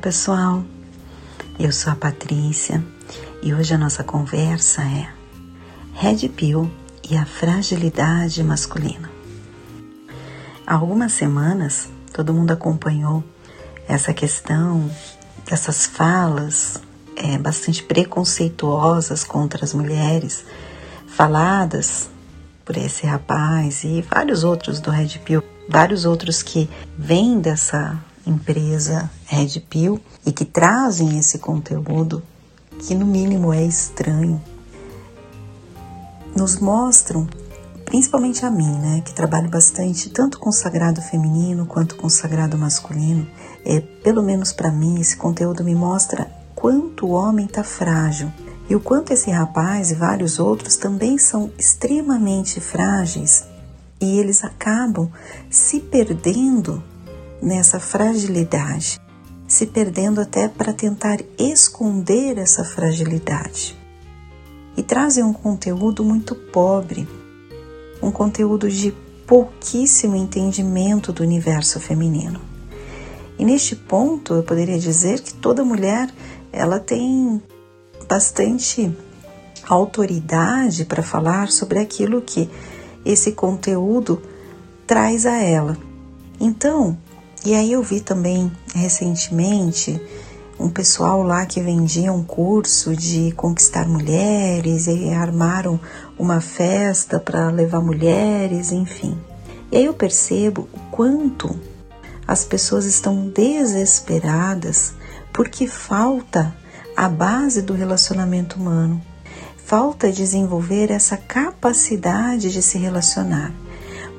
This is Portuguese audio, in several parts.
pessoal, eu sou a Patrícia e hoje a nossa conversa é Red Pill e a fragilidade masculina. Há algumas semanas todo mundo acompanhou essa questão, essas falas é, bastante preconceituosas contra as mulheres, faladas por esse rapaz e vários outros do Red Pill, vários outros que vêm dessa empresa Red Pill e que trazem esse conteúdo que no mínimo é estranho, nos mostram, principalmente a mim, né, que trabalho bastante tanto com o sagrado feminino quanto com o sagrado masculino, é, pelo menos para mim esse conteúdo me mostra quanto o homem está frágil e o quanto esse rapaz e vários outros também são extremamente frágeis e eles acabam se perdendo nessa fragilidade, se perdendo até para tentar esconder essa fragilidade. E trazem um conteúdo muito pobre, um conteúdo de pouquíssimo entendimento do universo feminino. E neste ponto eu poderia dizer que toda mulher ela tem bastante autoridade para falar sobre aquilo que esse conteúdo traz a ela. Então, e aí eu vi também recentemente um pessoal lá que vendia um curso de conquistar mulheres e armaram uma festa para levar mulheres, enfim. E aí eu percebo o quanto as pessoas estão desesperadas porque falta a base do relacionamento humano. Falta desenvolver essa capacidade de se relacionar.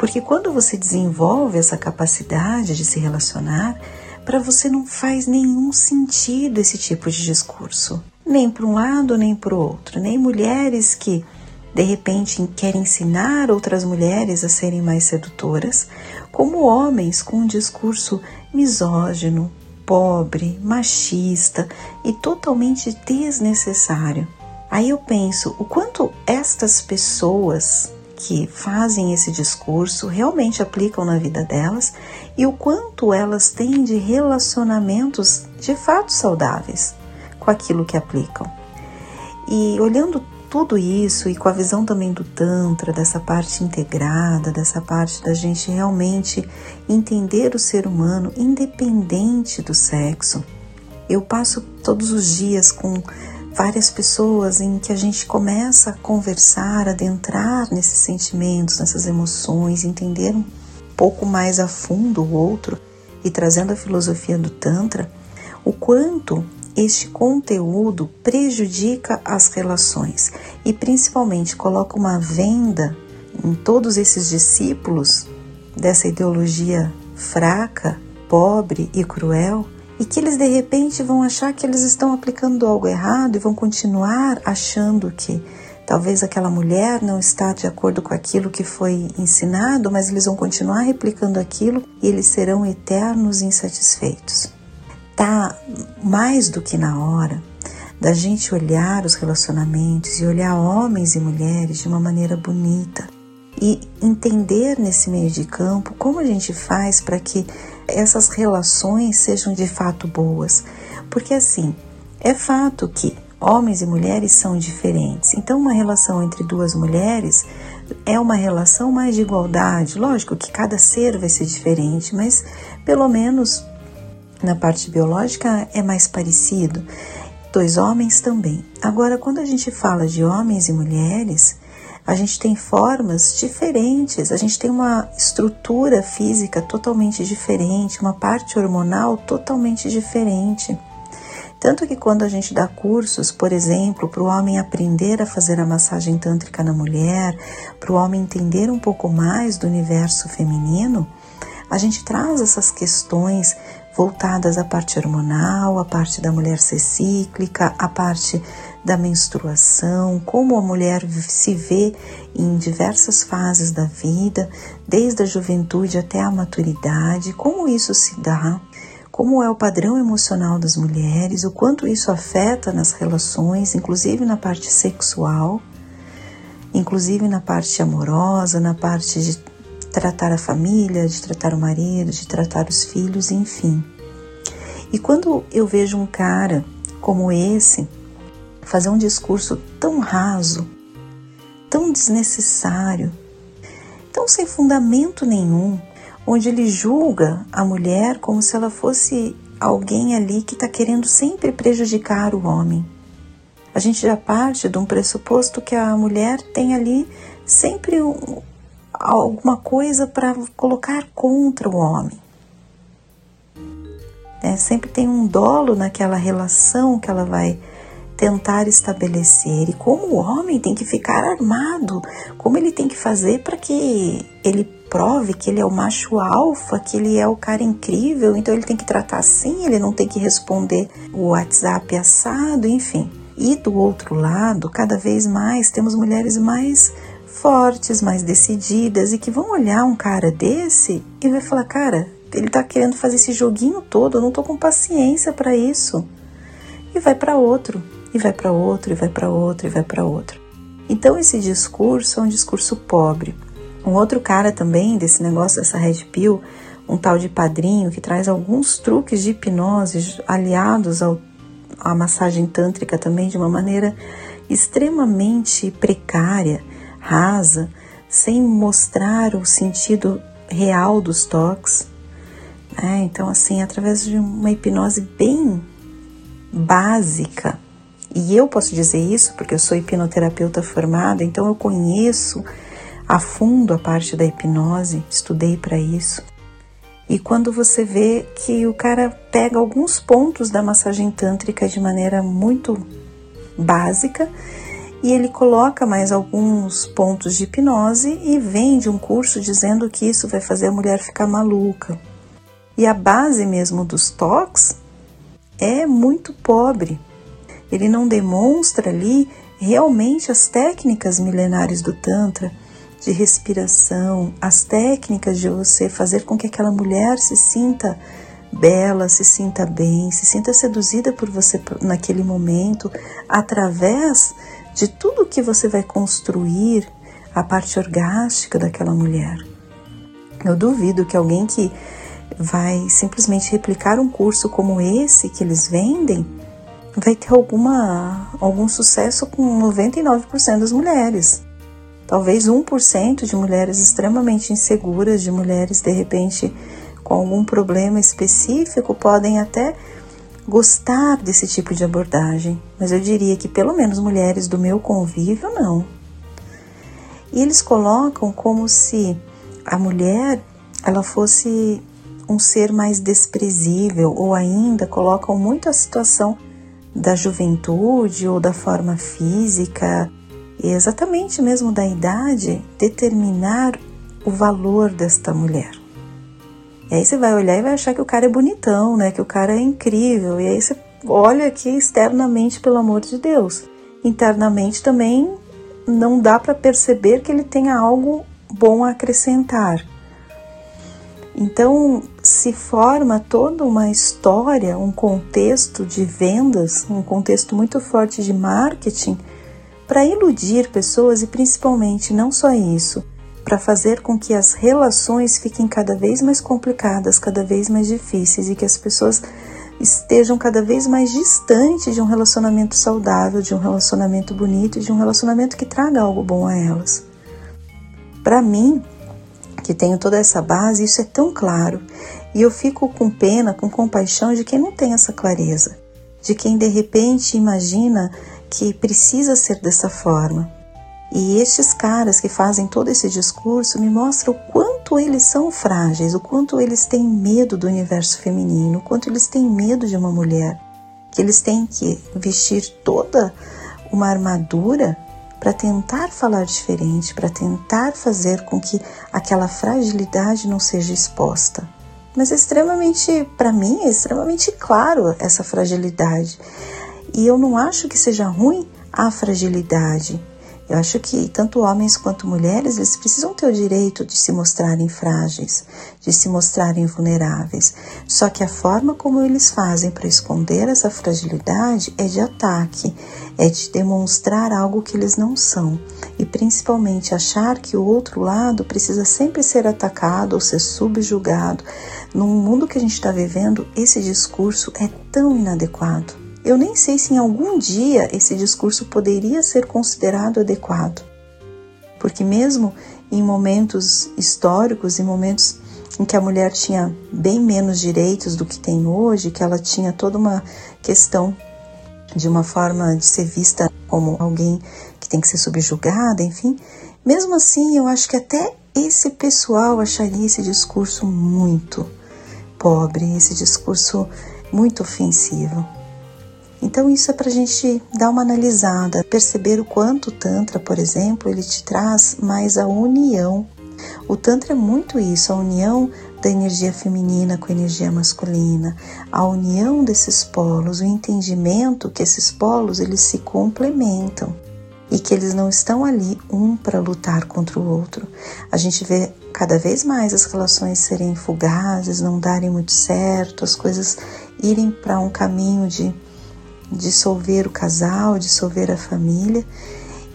Porque quando você desenvolve essa capacidade de se relacionar, para você não faz nenhum sentido esse tipo de discurso, nem para um lado nem para o outro, nem mulheres que de repente querem ensinar outras mulheres a serem mais sedutoras, como homens com um discurso misógino, pobre, machista e totalmente desnecessário. Aí eu penso o quanto estas pessoas que fazem esse discurso realmente aplicam na vida delas e o quanto elas têm de relacionamentos de fato saudáveis com aquilo que aplicam. E olhando tudo isso e com a visão também do Tantra, dessa parte integrada, dessa parte da gente realmente entender o ser humano independente do sexo, eu passo todos os dias com várias pessoas em que a gente começa a conversar, adentrar nesses sentimentos, nessas emoções, entender um pouco mais a fundo o outro e trazendo a filosofia do Tantra, o quanto este conteúdo prejudica as relações e principalmente coloca uma venda em todos esses discípulos dessa ideologia fraca, pobre e cruel e que eles de repente vão achar que eles estão aplicando algo errado e vão continuar achando que talvez aquela mulher não está de acordo com aquilo que foi ensinado, mas eles vão continuar replicando aquilo e eles serão eternos insatisfeitos. Tá mais do que na hora da gente olhar os relacionamentos e olhar homens e mulheres de uma maneira bonita e entender nesse meio de campo como a gente faz para que essas relações sejam de fato boas. Porque assim, é fato que homens e mulheres são diferentes. Então, uma relação entre duas mulheres é uma relação mais de igualdade. Lógico que cada ser vai ser diferente, mas pelo menos na parte biológica é mais parecido. Dois homens também. Agora, quando a gente fala de homens e mulheres, a gente tem formas diferentes, a gente tem uma estrutura física totalmente diferente, uma parte hormonal totalmente diferente. Tanto que quando a gente dá cursos, por exemplo, para o homem aprender a fazer a massagem tântrica na mulher, para o homem entender um pouco mais do universo feminino, a gente traz essas questões voltadas à parte hormonal, à parte da mulher ser cíclica, à parte da menstruação, como a mulher se vê em diversas fases da vida, desde a juventude até a maturidade, como isso se dá, como é o padrão emocional das mulheres, o quanto isso afeta nas relações, inclusive na parte sexual, inclusive na parte amorosa, na parte de tratar a família, de tratar o marido, de tratar os filhos, enfim. E quando eu vejo um cara como esse fazer um discurso tão raso, tão desnecessário, tão sem fundamento nenhum, onde ele julga a mulher como se ela fosse alguém ali que está querendo sempre prejudicar o homem. A gente já parte de um pressuposto que a mulher tem ali sempre um, alguma coisa para colocar contra o homem. É, sempre tem um dolo naquela relação que ela vai tentar estabelecer e como o homem tem que ficar armado, como ele tem que fazer para que ele prove que ele é o macho alfa, que ele é o cara incrível, então ele tem que tratar assim, ele não tem que responder o WhatsApp assado, enfim. E do outro lado, cada vez mais temos mulheres mais fortes, mais decididas e que vão olhar um cara desse e vai falar: "Cara, ele tá querendo fazer esse joguinho todo, eu não tô com paciência para isso". E vai para outro, e vai para outro, e vai para outro, e vai para outro. Então esse discurso é um discurso pobre. Um outro cara também desse negócio dessa red pill, um tal de padrinho que traz alguns truques de hipnose aliados ao a massagem tântrica também de uma maneira extremamente precária, rasa, sem mostrar o sentido real dos toques. Né? Então, assim, através de uma hipnose bem básica, e eu posso dizer isso porque eu sou hipnoterapeuta formada, então eu conheço a fundo a parte da hipnose, estudei para isso. E quando você vê que o cara pega alguns pontos da massagem tântrica de maneira muito básica e ele coloca mais alguns pontos de hipnose e vende um curso dizendo que isso vai fazer a mulher ficar maluca. E a base mesmo dos toques é muito pobre. Ele não demonstra ali realmente as técnicas milenares do Tantra de respiração, as técnicas de você fazer com que aquela mulher se sinta bela, se sinta bem, se sinta seduzida por você naquele momento, através de tudo que você vai construir a parte orgástica daquela mulher. Eu duvido que alguém que vai simplesmente replicar um curso como esse que eles vendem vai ter alguma algum sucesso com 99% das mulheres. Talvez 1% de mulheres extremamente inseguras, de mulheres de repente com algum problema específico, podem até gostar desse tipo de abordagem, mas eu diria que pelo menos mulheres do meu convívio não. E eles colocam como se a mulher ela fosse um ser mais desprezível ou ainda colocam muito a situação da juventude ou da forma física exatamente mesmo da idade, determinar o valor desta mulher. E aí você vai olhar e vai achar que o cara é bonitão, né? Que o cara é incrível. E aí você olha aqui externamente, pelo amor de Deus. Internamente também não dá para perceber que ele tenha algo bom a acrescentar. Então se forma toda uma história, um contexto de vendas, um contexto muito forte de marketing para iludir pessoas e principalmente não só isso, para fazer com que as relações fiquem cada vez mais complicadas, cada vez mais difíceis e que as pessoas estejam cada vez mais distantes de um relacionamento saudável, de um relacionamento bonito, de um relacionamento que traga algo bom a elas. Para mim, que tenho toda essa base, isso é tão claro e eu fico com pena, com compaixão de quem não tem essa clareza, de quem de repente imagina que precisa ser dessa forma. E estes caras que fazem todo esse discurso me mostram o quanto eles são frágeis, o quanto eles têm medo do universo feminino, o quanto eles têm medo de uma mulher, que eles têm que vestir toda uma armadura para tentar falar diferente, para tentar fazer com que aquela fragilidade não seja exposta. Mas é extremamente, para mim, é extremamente claro essa fragilidade. E eu não acho que seja ruim a fragilidade. Eu acho que tanto homens quanto mulheres, eles precisam ter o direito de se mostrarem frágeis, de se mostrarem vulneráveis. Só que a forma como eles fazem para esconder essa fragilidade é de ataque, é de demonstrar algo que eles não são. e principalmente achar que o outro lado precisa sempre ser atacado ou ser subjugado. No mundo que a gente está vivendo, esse discurso é tão inadequado. Eu nem sei se em algum dia esse discurso poderia ser considerado adequado. Porque, mesmo em momentos históricos, em momentos em que a mulher tinha bem menos direitos do que tem hoje, que ela tinha toda uma questão de uma forma de ser vista como alguém que tem que ser subjugada, enfim. Mesmo assim, eu acho que até esse pessoal acharia esse discurso muito pobre, esse discurso muito ofensivo. Então isso é para a gente dar uma analisada, perceber o quanto o Tantra, por exemplo, ele te traz mais a união. O Tantra é muito isso, a união da energia feminina com a energia masculina, a união desses polos, o entendimento que esses polos eles se complementam e que eles não estão ali um para lutar contra o outro. A gente vê cada vez mais as relações serem fugazes, não darem muito certo, as coisas irem para um caminho de dissolver o casal, dissolver a família.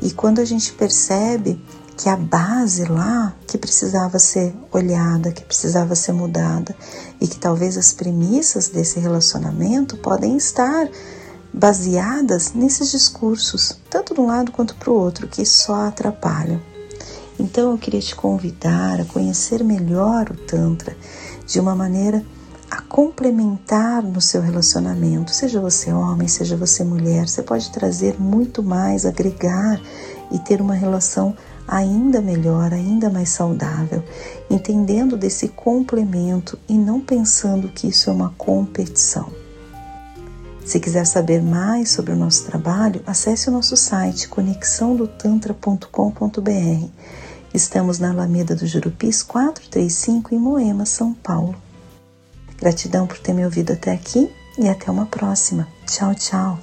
E quando a gente percebe que a base lá que precisava ser olhada, que precisava ser mudada e que talvez as premissas desse relacionamento podem estar baseadas nesses discursos, tanto de um lado quanto para o outro, que só atrapalham. Então eu queria te convidar a conhecer melhor o Tantra de uma maneira complementar no seu relacionamento, seja você homem, seja você mulher, você pode trazer muito mais, agregar e ter uma relação ainda melhor, ainda mais saudável, entendendo desse complemento e não pensando que isso é uma competição. Se quiser saber mais sobre o nosso trabalho, acesse o nosso site conexãodotantra.com.br. Estamos na Alameda do Jurupis 435 em Moema, São Paulo. Gratidão por ter me ouvido até aqui e até uma próxima. Tchau, tchau.